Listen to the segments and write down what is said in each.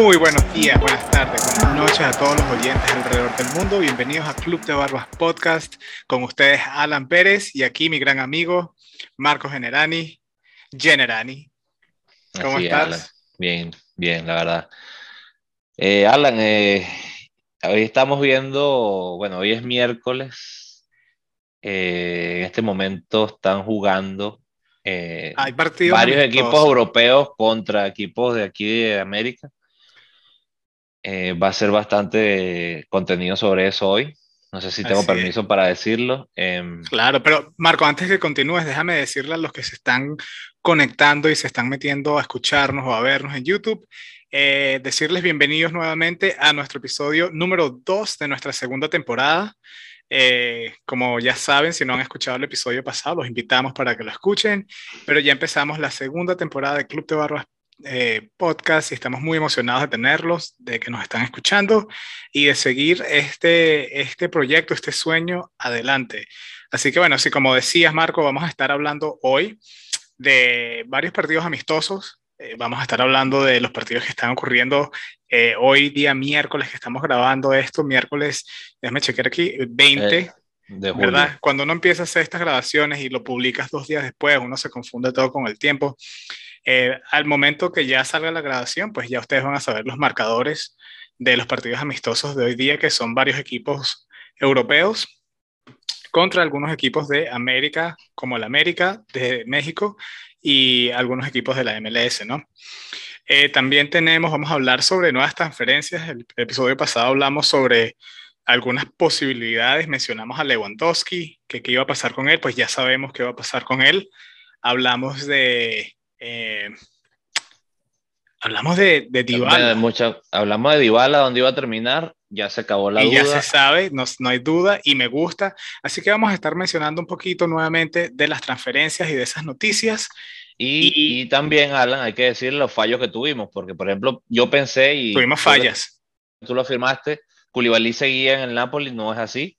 Muy buenos días, buenas tardes, buenas noches a todos los oyentes alrededor del mundo. Bienvenidos a Club de Barbas Podcast. Con ustedes Alan Pérez y aquí mi gran amigo Marco Generani. Generani. ¿Cómo estás? Bien, bien, la verdad. Eh, Alan, eh, hoy estamos viendo, bueno, hoy es miércoles. Eh, en este momento están jugando Hay varios equipos europeos contra equipos de aquí de América. Va a ser bastante contenido sobre eso hoy. No sé si tengo permiso para decirlo. Em, claro, pero Marco, antes que continúes, déjame decirle a los que se están conectando y se están metiendo a escucharnos o a vernos en YouTube, eh, decirles bienvenidos nuevamente a nuestro episodio número 2 de nuestra segunda temporada. Eh, como ya saben, si no han escuchado el episodio pasado, los invitamos para que lo escuchen, pero ya empezamos la segunda temporada de Club de Barbas eh, podcast y estamos muy emocionados de tenerlos, de que nos están escuchando y de seguir este, este proyecto, este sueño adelante. Así que bueno, así como decías Marco, vamos a estar hablando hoy de varios partidos amistosos. Eh, vamos a estar hablando de los partidos que están ocurriendo eh, hoy día miércoles que estamos grabando esto, miércoles, déjame chequear aquí, 20. De ¿verdad? Cuando uno empieza a hacer estas grabaciones y lo publicas dos días después, uno se confunde todo con el tiempo. Eh, al momento que ya salga la grabación, pues ya ustedes van a saber los marcadores de los partidos amistosos de hoy día, que son varios equipos europeos contra algunos equipos de América, como el América de México y algunos equipos de la MLS, ¿no? Eh, también tenemos, vamos a hablar sobre nuevas transferencias. El, episodio pasado hablamos sobre algunas posibilidades, mencionamos a Lewandowski, que qué iba a pasar con él, pues ya sabemos qué va a pasar con él. Hablamos de eh, hablamos de, de Dybala. hablamos de Dybala, dónde iba a terminar, ya se acabó la y duda. Ya se sabe, no, no, hay duda y me gusta. Así que vamos a estar mencionando un poquito nuevamente de las transferencias y de esas noticias. Y, y, también, Alan, hay que decir los fallos que tuvimos, porque por ejemplo, yo pensé y... Tuvimos fallas. Tú lo afirmaste, Koulibaly seguía en el Napoli, no es así.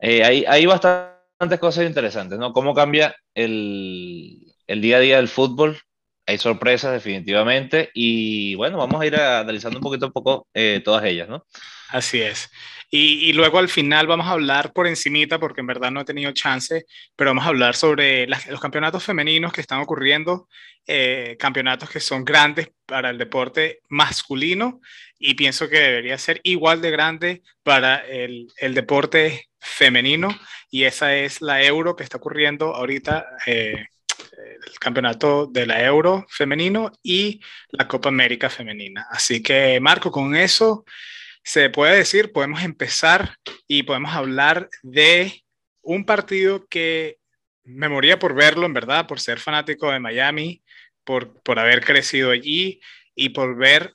Eh, hay, hay bastantes cosas interesantes, ¿no? Cómo cambia el, el día a día del fútbol. Hay sorpresas definitivamente y bueno, vamos a ir analizando un poquito a poco eh, todas ellas, ¿no? Así es. Y, luego al final vamos a hablar por encimita, porque en verdad no he tenido chance, pero vamos a hablar sobre los campeonatos femeninos que están ocurriendo, eh, campeonatos que son grandes para el deporte masculino y pienso que debería ser igual de grande para el, deporte femenino y esa es la Euro que está ocurriendo ahorita. Eh, el campeonato de la Euro femenino y la Copa América femenina. Así que, Marco, con eso se puede decir, podemos empezar y podemos hablar de un partido que me moría por verlo, en verdad, por ser fanático de Miami, por, por haber crecido allí y por ver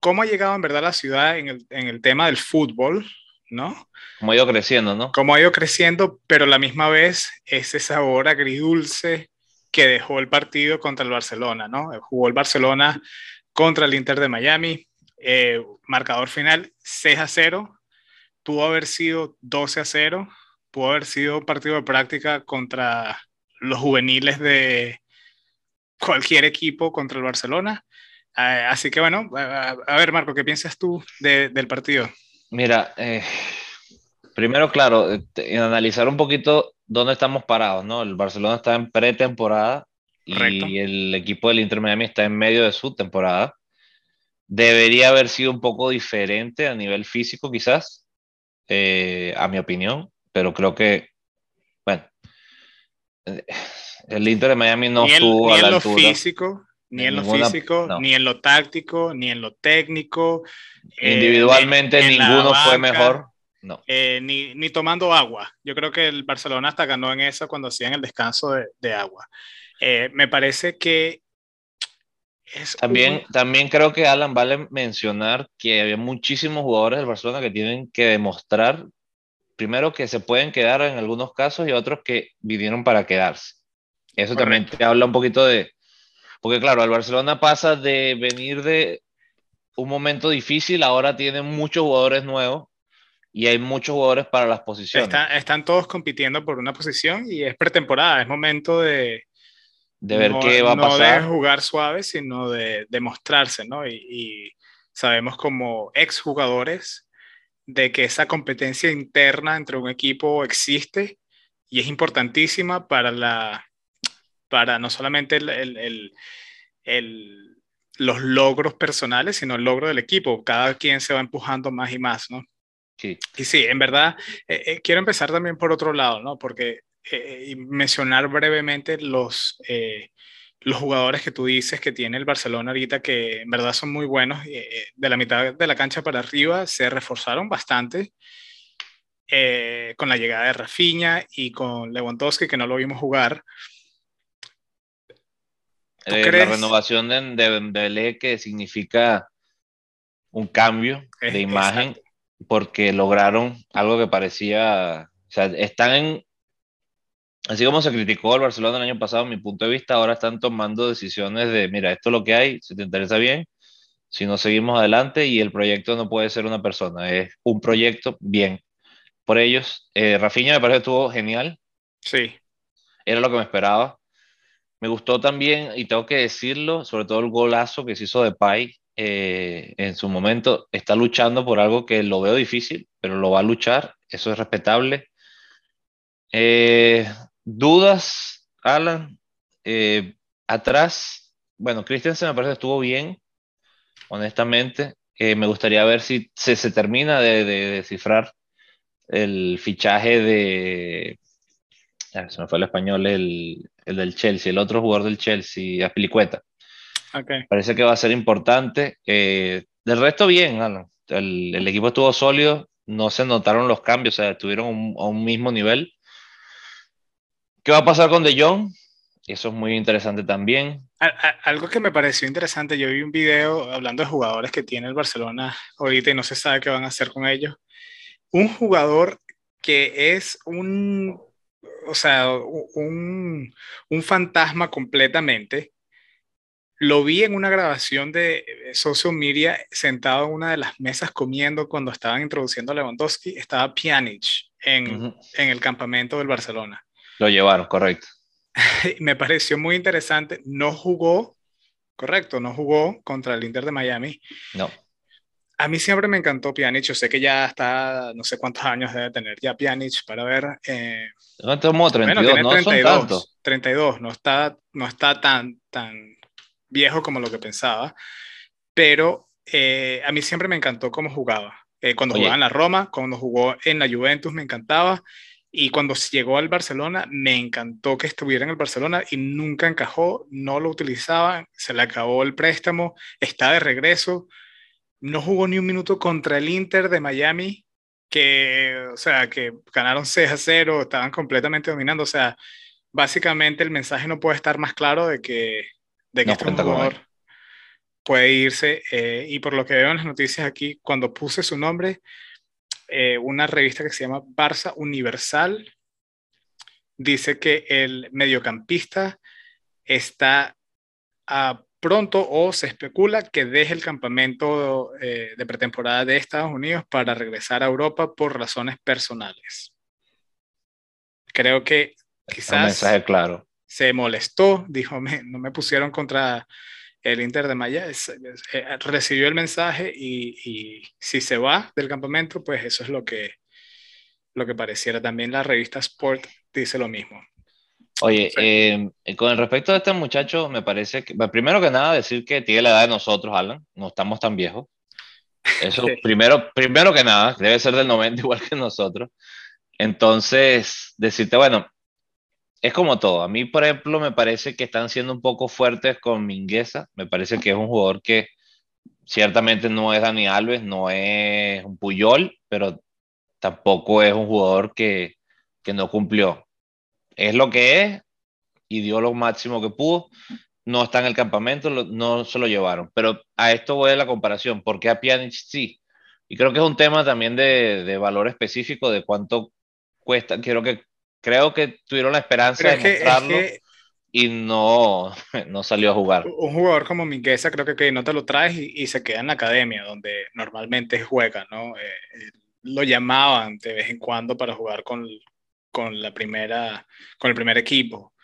cómo ha llegado en verdad la ciudad en el, en el tema del fútbol, ¿no? Como ha ido creciendo, ¿no? Como ha ido creciendo, pero a la misma vez ese sabor agridulce que dejó el partido contra el Barcelona, ¿no? Jugó el Barcelona contra el Inter de Miami, eh, marcador final 6 a 0, pudo haber sido 12 a 0, pudo haber sido un partido de práctica contra los juveniles de cualquier equipo contra el Barcelona. Eh, así que bueno, a, ver Marco, ¿qué piensas tú del partido? Mira, eh, primero, claro, analizar un poquito dónde estamos parados, ¿no? El Barcelona está en pretemporada y el equipo del Inter Miami está en medio de su temporada. Debería haber sido un poco diferente a nivel físico, quizás, eh, a mi opinión, pero creo que, bueno, eh, el Inter de Miami no estuvo a la lo físico, ni en, lo físico, ni en lo táctico, ni en lo técnico. Eh, Individualmente ninguno fue mejor. No. Eh, ni, ni, tomando agua. Yo creo que el Barcelona hasta ganó en eso cuando hacían el descanso de, de agua. Eh, me parece que es también, también creo que Alan vale mencionar que había muchísimos jugadores del Barcelona que tienen que demostrar, primero que se pueden quedar en algunos casos y otros que vinieron para quedarse. Eso también te habla un poquito de, porque claro, el Barcelona pasa de venir de un momento difícil, ahora tiene muchos jugadores nuevos y hay muchos jugadores para las posiciones. están todos compitiendo por una posición y es pretemporada, es momento de, de ver qué va a pasar. No de jugar suave, sino de demostrarse, ¿no? Y, y sabemos como exjugadores de que esa competencia interna entre un equipo existe y es importantísima para la para no solamente el, los logros personales, sino el logro del equipo. Cada quien se va empujando más y más, ¿no? Sí. Y sí, en verdad, eh, eh, quiero empezar también por otro lado, ¿no? Porque eh, mencionar brevemente los, los jugadores que tú dices que tiene el Barcelona ahorita, que en verdad son muy buenos, eh, eh, de la mitad de la cancha para arriba se reforzaron bastante eh, con la llegada de Rafinha y con Lewandowski, que no lo vimos jugar. La renovación de, de que significa un cambio de imagen, porque lograron algo que parecía, o sea, están en, así como se criticó al Barcelona el año pasado, mi punto de vista, ahora están tomando decisiones de, mira, esto es lo que hay, si te interesa bien, si no seguimos adelante y el proyecto no puede ser una persona, es un proyecto bien. Por ellos, eh, Rafinha me parece que estuvo genial. Sí. Era lo que me esperaba. Me gustó también, y tengo que decirlo, sobre todo el golazo que se hizo de Pai eh, en su momento. Está luchando por algo que lo veo difícil, pero lo va a luchar. Eso es respetable. Eh, Dudas, Alan. Eh, atrás, bueno, Christensen me parece que estuvo bien, honestamente. Me gustaría ver si se, termina de, descifrar el fichaje de. Se me fue el español, el, el, del Chelsea, el otro jugador del Chelsea, Aspilicueta. Okay. Parece que va a ser importante. Eh, del resto, bien, Alan. El, el, equipo estuvo sólido, no se notaron los cambios, o sea, estuvieron a un mismo nivel. ¿Qué va a pasar con De Jong? Eso es muy interesante también. Algo que me pareció interesante, yo vi un video hablando de jugadores que tiene el Barcelona ahorita y no se sabe qué van a hacer con ellos. Un jugador que es un, o sea, un, un fantasma completamente. Lo vi en una grabación de Social Media sentado en una de las mesas comiendo cuando estaban introduciendo a Lewandowski. Estaba Pjanic en, en el campamento del Barcelona. Lo llevaron, correcto. Me pareció muy interesante. No jugó, correcto, no jugó contra el Inter de Miami. No. A mí siempre me encantó Pjanic. Yo sé que ya está, no sé cuántos años debe tener ya Pjanic para ver. Eh, no, tomó 32, no 32, son 32, no está, no está tan, tan viejo como lo que pensaba. Pero eh, a mí siempre me encantó cómo jugaba. Eh, cuando jugaba en la Roma, cuando jugó en la Juventus, me encantaba. Y cuando llegó al Barcelona, me encantó que estuviera en el Barcelona y nunca encajó, no lo utilizaba, se le acabó el préstamo, está de regreso, no jugó ni un minuto contra el Inter de Miami, que, o sea, que ganaron 6 a 0, estaban completamente dominando, o sea, básicamente el mensaje no puede estar más claro de que, de que este jugador puede irse, eh, y por lo que veo en las noticias aquí, cuando puse su nombre, eh, una revista que se llama Barça Universal dice que el mediocampista está a pronto o se especula que deje el campamento eh, de pretemporada de Estados Unidos para regresar a Europa por razones personales. Creo que quizás claro. se molestó, dijo, no me pusieron contra el Inter de Maya eh, recibió el mensaje y, si se va del campamento, pues eso es lo que, lo que pareciera. También la revista Sport dice lo mismo. Oye, eh, con respecto de este muchacho, me parece que, primero que nada, decir que tiene la edad de nosotros, Alan, no estamos tan viejos. Eso, primero, primero que nada, debe ser del 90 igual que nosotros. Entonces, decirte, bueno, es como todo. A mí, por ejemplo, me parece que están siendo un poco fuertes con Mingueza. Me parece que es un jugador que ciertamente no es Dani Alves, no es un Puyol, pero tampoco es un jugador que, que no cumplió. Es lo que es y dio lo máximo que pudo. No está en el campamento, no se lo llevaron. Pero a esto voy a la comparación. porque a Pjanic sí? Y creo que es un tema también de, de valor específico de cuánto cuesta. Quiero que creo que tuvieron la esperanza de mostrarlo y no, no salió a jugar. Un jugador como Mingueza creo que, que no te lo traes y, se queda en la academia donde normalmente juega, ¿no? Eh, eh, lo llamaban de vez en cuando para jugar con, con, la primera, con el primer equipo.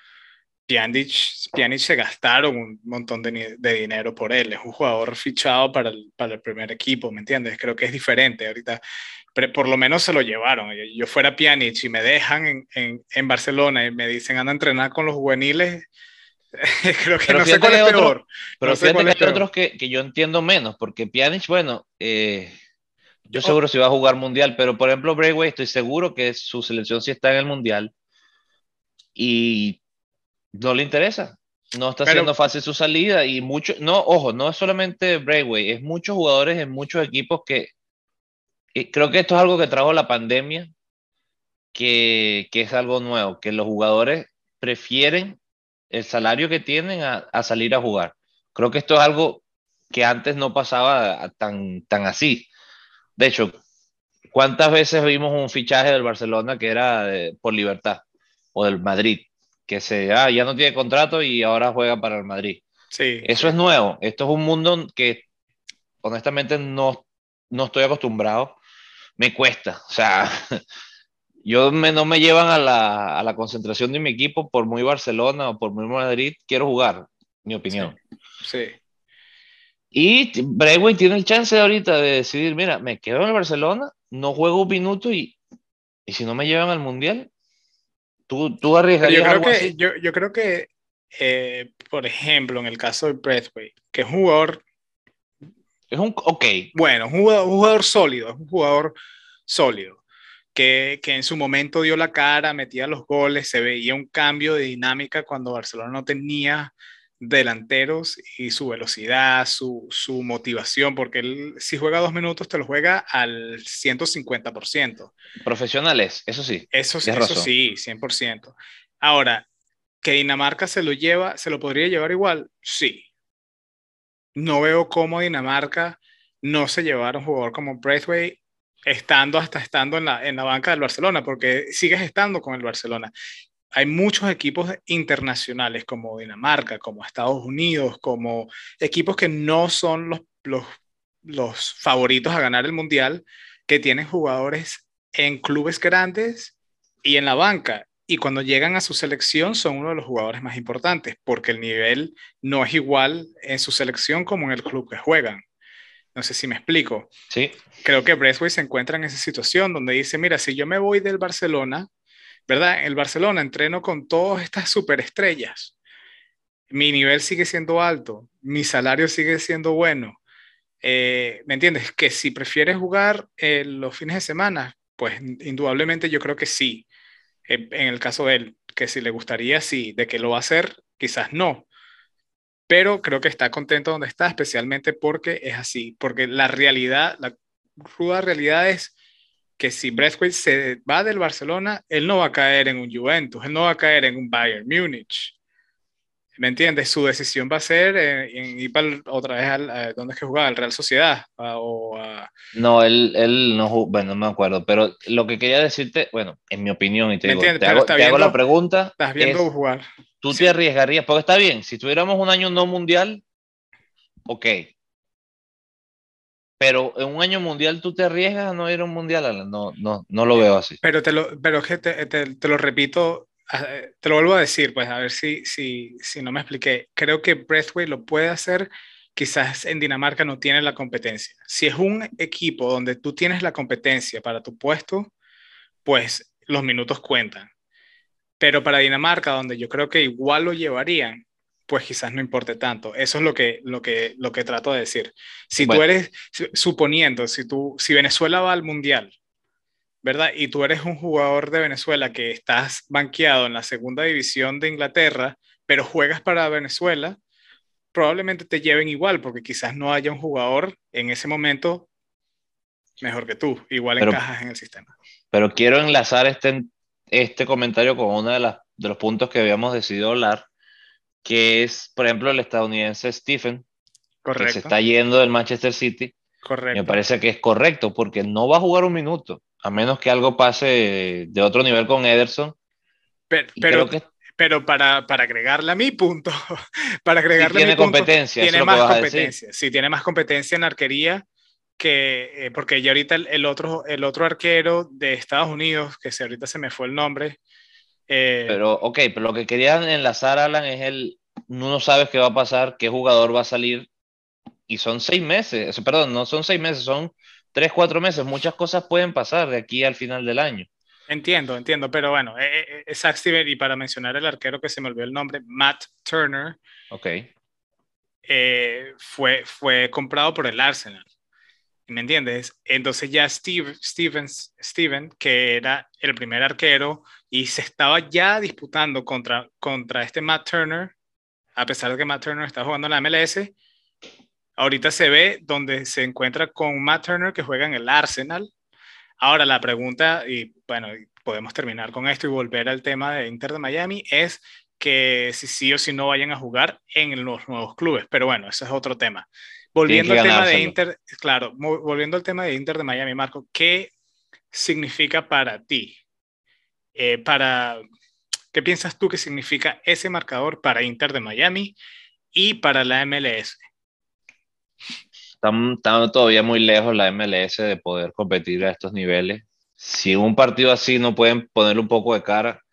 Pjanic, se gastaron un montón de, dinero por él. Es un jugador fichado para el, para el primer equipo, ¿me entiendes? Creo que es diferente. Ahorita, pero por lo menos se lo llevaron. Yo fuera Pjanic y me dejan en, en, en Barcelona y me dicen anda a entrenar con los juveniles. creo que no sé cuál es peor. Pero fíjate que hay otros que, que, yo entiendo menos, porque Pjanic, bueno, eh, yo seguro si va a jugar mundial, pero por ejemplo, Brayway, estoy seguro que su selección sí está en el mundial y no le interesa. No está siendo fácil su salida y mucho, no, ojo, no es solamente Brayway, es muchos jugadores en muchos equipos que creo que esto es algo que trajo la pandemia, que, que, es algo nuevo, que los jugadores prefieren el salario que tienen a, a, salir a jugar. Creo que esto es algo que antes no pasaba tan, tan así. De hecho, ¿cuántas veces vimos un fichaje del Barcelona que era por libertad o del Madrid? Que se, ah, ya no tiene contrato y ahora juega para el Madrid. Sí. Eso es nuevo. Esto es un mundo que honestamente no, no estoy acostumbrado. Me cuesta. O sea, yo me, no me llevan a la, a la, concentración de mi equipo por muy Barcelona o por muy Madrid. Quiero jugar, mi opinión. sí. Y Brayway tiene el chance ahorita de decidir, mira, me quedo en el Barcelona, no juego un minuto y, y si no me llevan al Mundial, tú, tú arriesgarías yo creo que, así? Yo, yo, creo que, eh, por ejemplo, en el caso de Braithwaite, que es un jugador... Es un, ok. Bueno, un jugador, un jugador sólido, es un jugador sólido. Que, que, en su momento dio la cara, metía los goles, se veía un cambio de dinámica cuando Barcelona no tenía delanteros y su velocidad, su, su, motivación, porque él si juega dos minutos te lo juega al 150%. Profesionales, eso sí. Eso, eso sí, 100%. Ahora, que Dinamarca se lo lleva, se lo podría llevar igual, sí. No veo cómo Dinamarca no se llevara un jugador como Braithwaite estando hasta estando en la, en la banca del Barcelona, porque sigues estando con el Barcelona hay muchos equipos internacionales como Dinamarca, como Estados Unidos, como equipos que no son los, los, los favoritos a ganar el Mundial, que tienen jugadores en clubes grandes y en la banca. Y cuando llegan a su selección son uno de los jugadores más importantes, porque el nivel no es igual en su selección como en el club que juegan. No sé si me explico. Sí. Creo que Breathway se encuentra en esa situación donde dice, mira, si yo me voy del Barcelona, ¿verdad? El Barcelona entreno con todas estas superestrellas. Mi nivel sigue siendo alto, mi salario sigue siendo bueno. Eh, ¿Me entiendes? Que si prefieres jugar eh, los fines de semana, pues indudablemente yo creo que sí. Eh, en el caso de él, que si le gustaría, sí. De que lo va a hacer, quizás no. Pero creo que está contento donde está, especialmente porque es así. Porque la realidad, la cruda realidad es que si Braithwaite se va del Barcelona, él no va a caer en un Juventus, él no va a caer en un Bayern Múnich. ¿Me entiendes? Su decisión va a ser en, ir para, otra vez al, ¿dónde es que jugaba? ¿Al Real Sociedad? o No, él, él no bueno, no me acuerdo, pero lo que quería decirte, bueno, en mi opinión, y te, digo, te, hago, te hago, la pregunta. Estás viendo jugar. ¿Tú te arriesgarías? Porque está bien, si tuviéramos un año no mundial, ok, pero en un año mundial tú te arriesgas a no ir a un mundial, no, no, no lo veo así. Pero te lo, pero te, te, lo repito, te lo vuelvo a decir, pues a ver si, si, si no me expliqué. Creo que Breathway lo puede hacer, quizás en Dinamarca no tiene la competencia. Si es un equipo donde tú tienes la competencia para tu puesto, pues los minutos cuentan. Pero para Dinamarca, donde yo creo que igual lo llevarían, pues quizás no importe tanto. Eso es lo que, lo que, lo que trato de decir. Si tú eres, suponiendo, si, tú, si Venezuela va al Mundial, ¿verdad? Y tú eres un jugador de Venezuela que estás banqueado en la segunda división de Inglaterra, pero juegas para Venezuela, probablemente te lleven igual, porque quizás no haya un jugador en ese momento mejor que tú, igual encajas en el sistema. Pero quiero enlazar este, este comentario con uno de, las, de los puntos que habíamos decidido hablar, que es, por ejemplo, el estadounidense Stephen, correcto. que se está yendo del Manchester City. Correcto. Me parece que es correcto, porque no va a jugar un minuto, a menos que algo pase de otro nivel con Ederson. Pero, pero, para, para, agregarle a mi punto, para agregarle tiene a mi competencia, punto, tiene más competencia. Sí, tiene más competencia en arquería que, eh, porque ya ahorita el, el, otro, el otro arquero de Estados Unidos, que se, ahorita se me fue el nombre, Eh, pero, ok, pero lo que querían enlazar, Alan, es el, no sabes qué va a pasar, qué jugador va a salir, y son seis meses, perdón, no son seis meses, son tres, cuatro meses, muchas cosas pueden pasar de aquí al final del año. Entiendo, entiendo, pero bueno, eh, eh Zach Steven, y para mencionar el arquero que se me olvidó el nombre, Matt Turner, ok eh, fue, fue comprado por el Arsenal. ¿Me entiendes? Entonces ya Steve, Stevens, Steven, que era el primer arquero y se estaba ya disputando contra, contra este Matt Turner, a pesar de que Matt Turner está jugando en la MLS, ahorita se ve donde se encuentra con Matt Turner que juega en el Arsenal. Ahora la pregunta, y bueno, podemos terminar con esto y volver al tema de Inter de Miami, es que si sí o si no vayan a jugar en los nuevos clubes. Pero bueno, ese es otro tema. Volviendo al tema de Inter, claro, volviendo al tema de Inter de Miami, Marco, ¿qué significa para ti? Eh, para, ¿Qué piensas tú que significa ese marcador para Inter de Miami y para la MLS? Estamos, todavía muy lejos la MLS de poder competir a estos niveles. Si un partido así no pueden poner un poco de cara,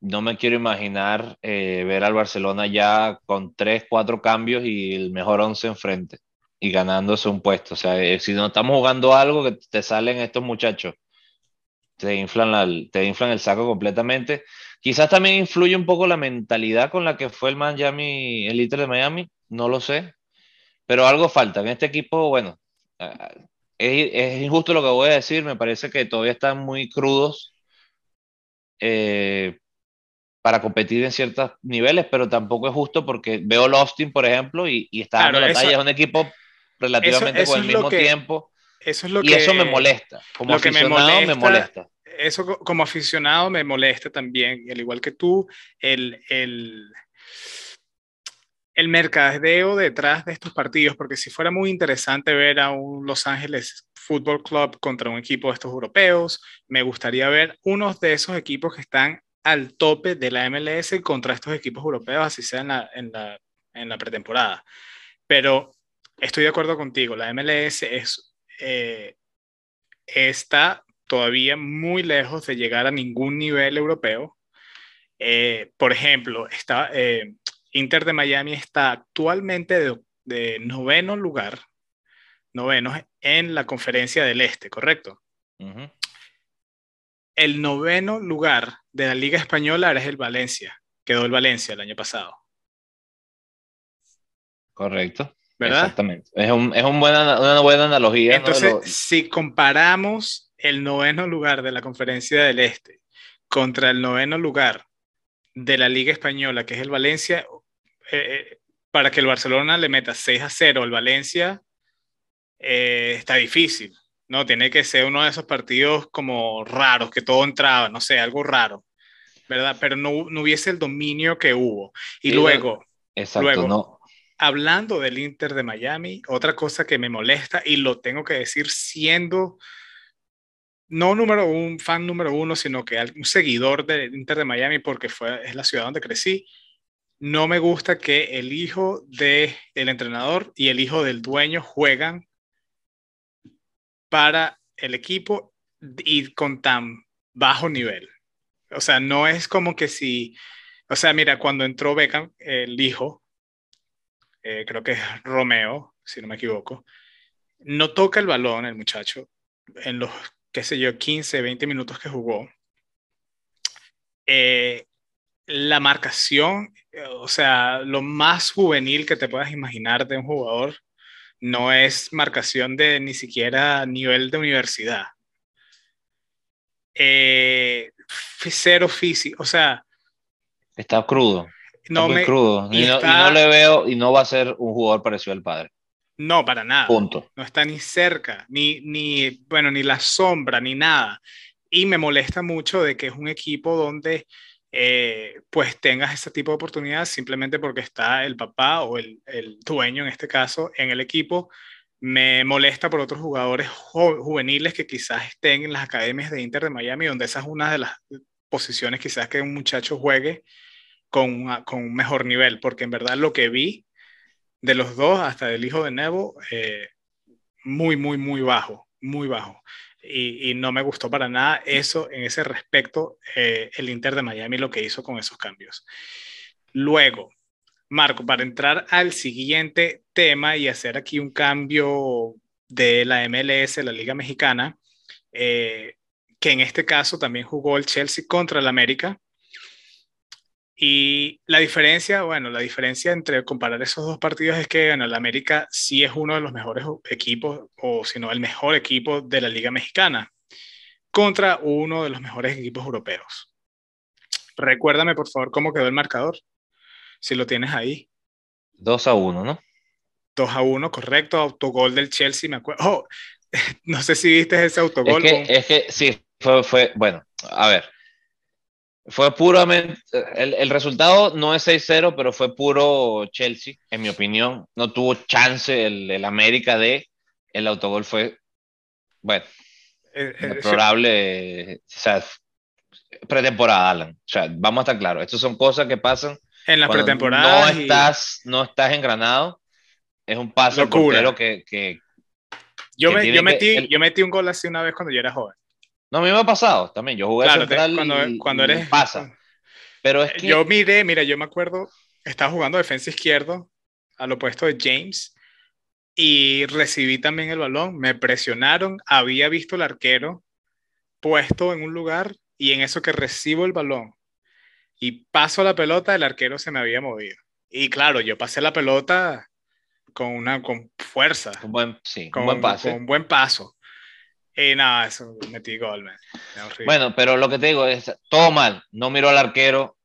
no me quiero imaginar eh, ver al Barcelona ya con tres, cuatro cambios y el mejor once enfrente y ganándose un puesto. O sea, eh, si no estamos jugando algo que te salen estos muchachos, te inflan, la, te inflan el saco completamente. Quizás también influye un poco la mentalidad con la que fue el Miami, el Inter de Miami, no lo sé, pero algo falta. En este equipo, bueno, ah, es, es injusto lo que voy a decir, me parece que todavía están muy crudos. Eh, para competir en ciertos niveles, pero tampoco es justo porque veo el Austin, por ejemplo, y, está dando la talla, es un equipo relativamente con el mismo tiempo. Eso es lo y que, eso me molesta. Como aficionado me molesta, Eso como aficionado me molesta también, al igual que tú, el, el, el mercadeo detrás de estos partidos, porque si fuera muy interesante ver a un Los Ángeles Football Club contra un equipo de estos europeos, me gustaría ver unos de esos equipos que están al tope de la MLS contra estos equipos europeos, así sea en la, en la, en la pretemporada. Pero estoy de acuerdo contigo, la MLS es, eh, está todavía muy lejos de llegar a ningún nivel europeo. Eh, por ejemplo, está, eh, Inter de Miami está actualmente de, de, noveno lugar, noveno en la conferencia del Este, ¿correcto? El noveno lugar de la Liga Española es el Valencia. Quedó el Valencia el año pasado. Correcto. ¿verdad? Exactamente. Es, una buena analogía. Entonces, si comparamos el noveno lugar de la Conferencia del Este contra el noveno lugar de la Liga Española, que es el Valencia, eh, eh, para que el Barcelona le meta 6 a 0 al Valencia, eh, está difícil. No, tiene que ser uno de esos partidos como raros, que todo entraba, no sé, algo raro, ¿verdad? Pero no, no hubiese el dominio que hubo. Y luego, exacto, no. hablando del Inter de Miami, otra cosa que me molesta, y lo tengo que decir siendo no número un fan número uno, sino que un seguidor del Inter de Miami, porque fue, es la ciudad donde crecí, no me gusta que el hijo del el entrenador y el hijo del dueño juegan para el equipo y con tan bajo nivel. O sea, no es como que si, o sea, mira, cuando entró Beckham, el hijo, eh, creo que es Romeo, si no me equivoco, no toca el balón el muchacho en los, qué sé yo, 15, 20 minutos que jugó. Eh, la marcación, o sea, lo más juvenil que te puedas imaginar de un jugador, no es marcación de ni siquiera nivel de universidad. Eh, cero físico, o sea. Está crudo. no muy crudo. Y, no, le veo, y no va a ser un jugador parecido al padre. No, para nada. Punto. No está ni cerca, ni, ni, bueno, ni la sombra, ni nada. Y me molesta mucho de que es un equipo donde eh, pues tengas ese tipo de oportunidades simplemente porque está el papá o el, el, dueño, en este caso, en el equipo. Me molesta por otros jugadores juveniles que quizás estén en las academias de Inter de Miami, donde esa es una de las posiciones quizás que un muchacho juegue con, con un mejor nivel, porque en verdad lo que vi de los dos, hasta del hijo de Nevo, eh, muy, muy, muy bajo, muy bajo. Y, no me gustó para nada eso, en ese respecto, eh, el Inter de Miami lo que hizo con esos cambios. Luego, Marco, para entrar al siguiente tema y hacer aquí un cambio de la MLS, la Liga Mexicana, eh, que en este caso también jugó el Chelsea contra el América. Y la diferencia, bueno, la diferencia entre comparar esos dos partidos es que bueno, el América sí es uno de los mejores equipos, o si no el mejor equipo de la Liga Mexicana, contra uno de los mejores equipos europeos. Recuérdame, por favor, cómo quedó el marcador, si lo tienes ahí. 2 a 1, ¿no? 2 a 1, correcto, autogol del Chelsea, me acuerdo. Oh, no sé si viste ese autogol. Es que, es que sí, fue, fue, bueno, a ver, fue puramente, el, el resultado no es 6-0, pero fue puro Chelsea, en mi opinión. No tuvo chance el, el América de, el autogol fue, bueno, eh, eh, deplorable, o sea, pretemporada, Alan. O sea, vamos a estar claros, estas son cosas que pasan. En la pretemporada. No, estás, no estás engranado, es un paso que, que, yo, me, yo, metí, yo metí un gol así una vez cuando yo era joven. No, a mí me ha pasado también. Yo jugué claro, central cuando, cuando eres. Pasa. Pero es que... Yo miré, mira, yo me acuerdo, estaba jugando defensa izquierdo al opuesto de James y recibí también el balón. Me presionaron, había visto el arquero puesto en un lugar y en eso que recibo el balón y paso la pelota, el arquero se me había movido. Y claro, yo pasé la pelota con una con fuerza. Un buen, sí, con, un buen pase. Con un buen paso. Y nada, eso metí gol, Bueno, pero lo que te digo es, todo mal, no miró al arquero.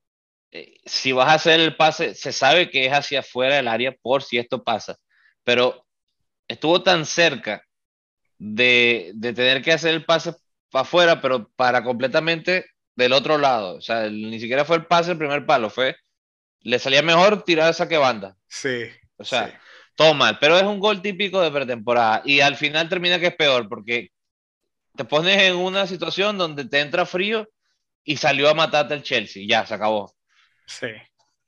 Eh, si vas a hacer el pase, se sabe que es hacia afuera del área por si esto pasa, pero estuvo tan cerca de, de tener que hacer el pase para afuera, pero para completamente del otro lado. O sea, ni siquiera fue el pase el primer palo, fue, le salía mejor tirar esa que banda. Sí. O sea, todo mal, pero es un gol típico de pretemporada y al final termina que es peor porque te pones en una situación donde te entra frío y salió a matarte el Chelsea, ya, se acabó. Sí.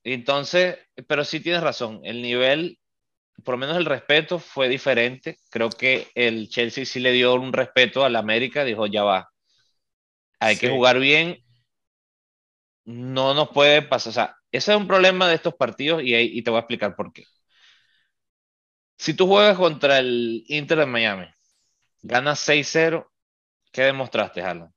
Entonces, pero sí tienes razón, el nivel, por lo menos el respeto fue diferente. Creo que el Chelsea sí le dio un respeto al América, dijo, ya va, hay que jugar bien, no nos puede pasar, o sea, ese es un problema de estos partidos y, y te voy a explicar por qué. Si tú juegas contra el Inter de Miami, ganas 6-0, ¿Qué demostraste, Alan?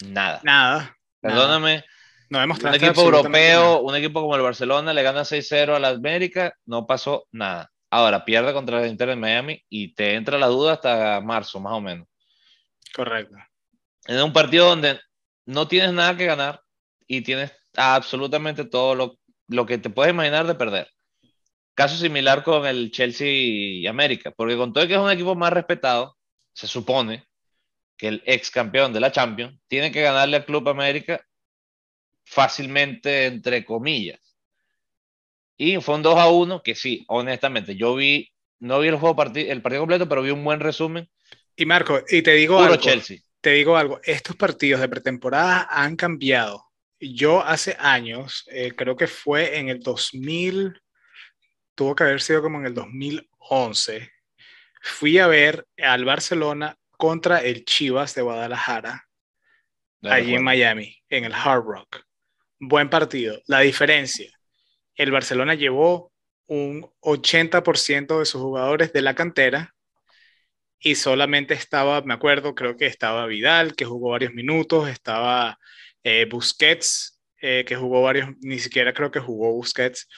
Nada. Nada. Perdóname. No demostraste. Un equipo europeo, un equipo como el Barcelona le gana 6-0 a la América, no pasó nada. Ahora pierde contra el Inter de Miami y te entra la duda hasta marzo, más o menos. Correcto. En un partido donde no tienes nada que ganar y tienes absolutamente todo lo, lo que te puedes imaginar de perder. Caso similar con el Chelsea y América, porque con todo que es un equipo más respetado, se supone, que el ex campeón de la Champions tiene que ganarle al Club América fácilmente, entre comillas. Y fue un 2 a 1 que sí, honestamente, yo vi, no vi el juego el partido completo, pero vi un buen resumen. Y Marco, y te digo algo, te digo algo, estos partidos de pretemporada han cambiado. Yo hace años, eh, creo que fue en el 2000, tuvo que haber sido como en el 2011, fui a ver al Barcelona contra el Chivas de Guadalajara, allí en Miami, en el Hard Rock. Buen partido. La diferencia, el Barcelona llevó un 80% de sus jugadores de la cantera y solamente estaba, me acuerdo, creo que estaba Vidal, que jugó varios minutos, estaba eh, Busquets, eh, que jugó varios, ni siquiera creo que jugó Busquets,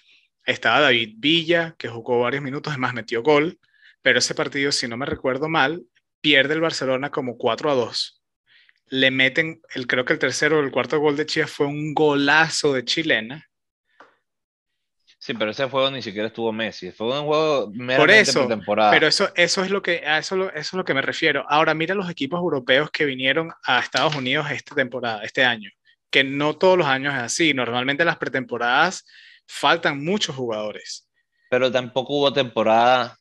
estaba David Villa, que jugó varios minutos, además metió gol, pero ese partido, si no me recuerdo mal, pierde el Barcelona como 4 a 2. Le meten, el, creo que el tercero o el cuarto gol de Chivas fue un golazo de chilena. Sí, pero ese juego ni siquiera estuvo Messi. Fue un juego Por eso, temporada. Pero eso, eso es lo que, a eso, eso es lo que me refiero. Ahora, mira los equipos europeos que vinieron a Estados Unidos esta temporada, este año. Que no todos los años es así. Normalmente las pretemporadas faltan muchos jugadores. Pero tampoco hubo temporada